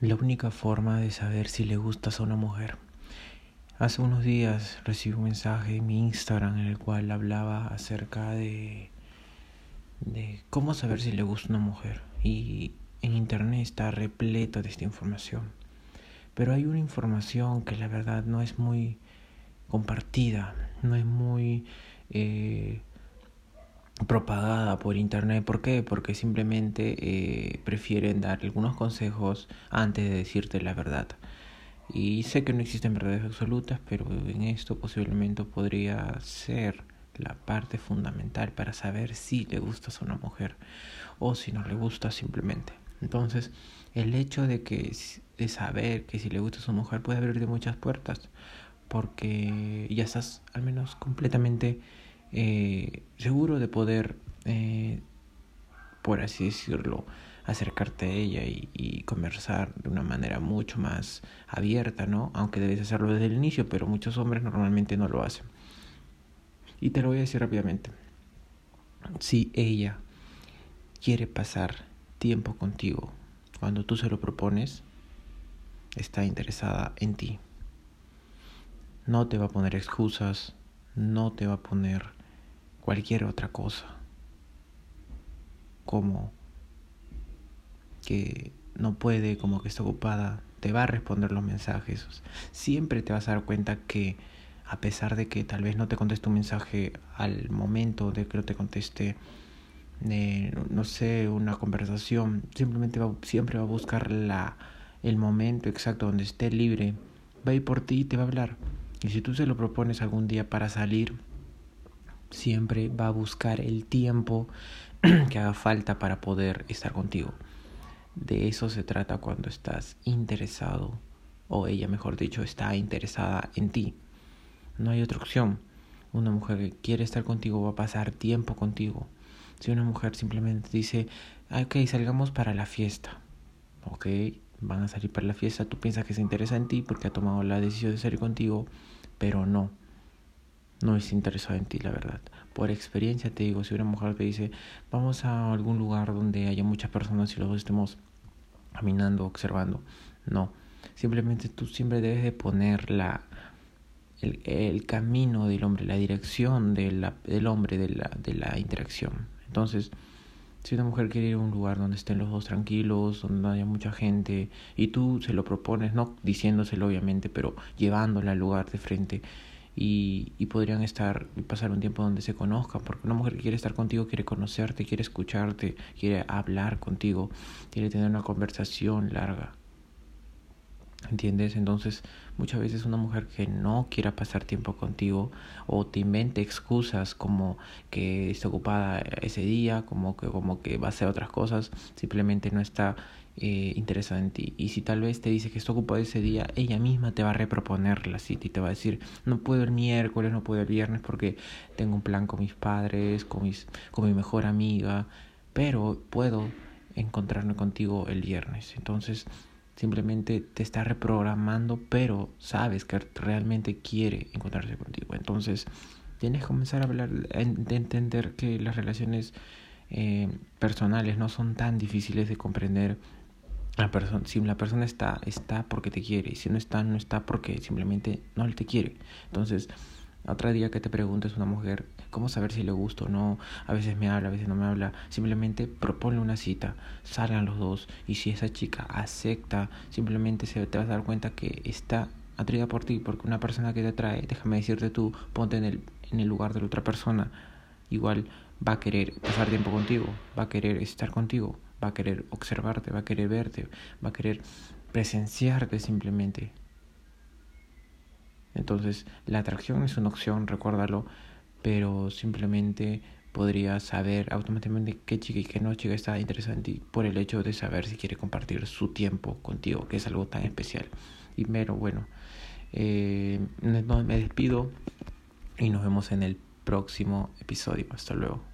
La única forma de saber si le gustas a una mujer. Hace unos días recibí un mensaje en mi Instagram en el cual hablaba acerca de, de cómo saber si le gusta una mujer. Y en internet está repleto de esta información. Pero hay una información que la verdad no es muy compartida, no es muy eh, propagada por internet. ¿Por qué? Porque simplemente eh, prefieren dar algunos consejos antes de decirte la verdad. Y sé que no existen verdades absolutas, pero en esto posiblemente podría ser la parte fundamental para saber si le gustas a una mujer o si no le gusta simplemente. Entonces, el hecho de que de saber que si le gustas a una mujer puede abrirte muchas puertas, porque ya estás al menos completamente eh, seguro de poder, eh, por así decirlo, acercarte a ella y, y, conversar de una manera mucho más abierta, ¿no? Aunque debes hacerlo desde el inicio, pero muchos hombres normalmente no lo hacen. Y te lo voy a decir rápidamente. Si ella quiere pasar tiempo contigo cuando tú se lo propones, está interesada en ti. No te va a poner excusas, no te va a poner cualquier otra cosa, como que no puede, como que está ocupada, te va a responder los mensajes. Siempre te vas a dar cuenta que a pesar de que tal vez no te conteste un mensaje al momento de que te conteste, eh, no sé, una conversación, simplemente va, siempre va a buscar la, el momento exacto donde esté libre, va a ir por ti y te va a hablar. Y si tú se lo propones algún día para salir, siempre va a buscar el tiempo que haga falta para poder estar contigo. De eso se trata cuando estás interesado, o ella mejor dicho, está interesada en ti. No hay otra opción. Una mujer que quiere estar contigo va a pasar tiempo contigo. Si una mujer simplemente dice, ok, salgamos para la fiesta, ok, van a salir para la fiesta, tú piensas que se interesa en ti porque ha tomado la decisión de salir contigo, pero no no es interesado en ti, la verdad. Por experiencia te digo, si una mujer te dice, vamos a algún lugar donde haya muchas personas y luego estemos caminando, observando, no. Simplemente tú siempre debes de poner la, el, el camino del hombre, la dirección de la, del hombre de la, de la interacción. Entonces, si una mujer quiere ir a un lugar donde estén los dos tranquilos, donde haya mucha gente, y tú se lo propones, no diciéndoselo obviamente, pero llevándola al lugar de frente, y, y podrían estar y pasar un tiempo donde se conozcan, porque una mujer que quiere estar contigo quiere conocerte, quiere escucharte, quiere hablar contigo, quiere tener una conversación larga. ¿Entiendes? Entonces, muchas veces una mujer que no quiera pasar tiempo contigo o te invente excusas como que está ocupada ese día, como que, como que va a hacer otras cosas, simplemente no está eh, interesada en ti. Y si tal vez te dice que está ocupada ese día, ella misma te va a reproponer la cita y te va a decir, no puedo el miércoles, no puedo el viernes porque tengo un plan con mis padres, con, mis, con mi mejor amiga, pero puedo encontrarme contigo el viernes. Entonces, simplemente te está reprogramando, pero sabes que realmente quiere encontrarse contigo. Entonces, tienes que comenzar a hablar, de entender que las relaciones eh, personales no son tan difíciles de comprender la persona, si la persona está, está porque te quiere. Y si no está, no está porque simplemente no te quiere. Entonces, otro día que te preguntes una mujer, ¿cómo saber si le gusta o no? A veces me habla, a veces no me habla. Simplemente propone una cita, salgan los dos. Y si esa chica acepta, simplemente se te vas a dar cuenta que está atraída por ti. Porque una persona que te atrae, déjame decirte tú, ponte en el, en el lugar de la otra persona. Igual va a querer pasar tiempo contigo, va a querer estar contigo va a querer observarte, va a querer verte, va a querer presenciarte simplemente. Entonces, la atracción es una opción, recuérdalo, pero simplemente podrías saber automáticamente qué chica y qué no chica está interesada en ti por el hecho de saber si quiere compartir su tiempo contigo, que es algo tan especial. Y mero, bueno, eh, me despido y nos vemos en el próximo episodio. Hasta luego.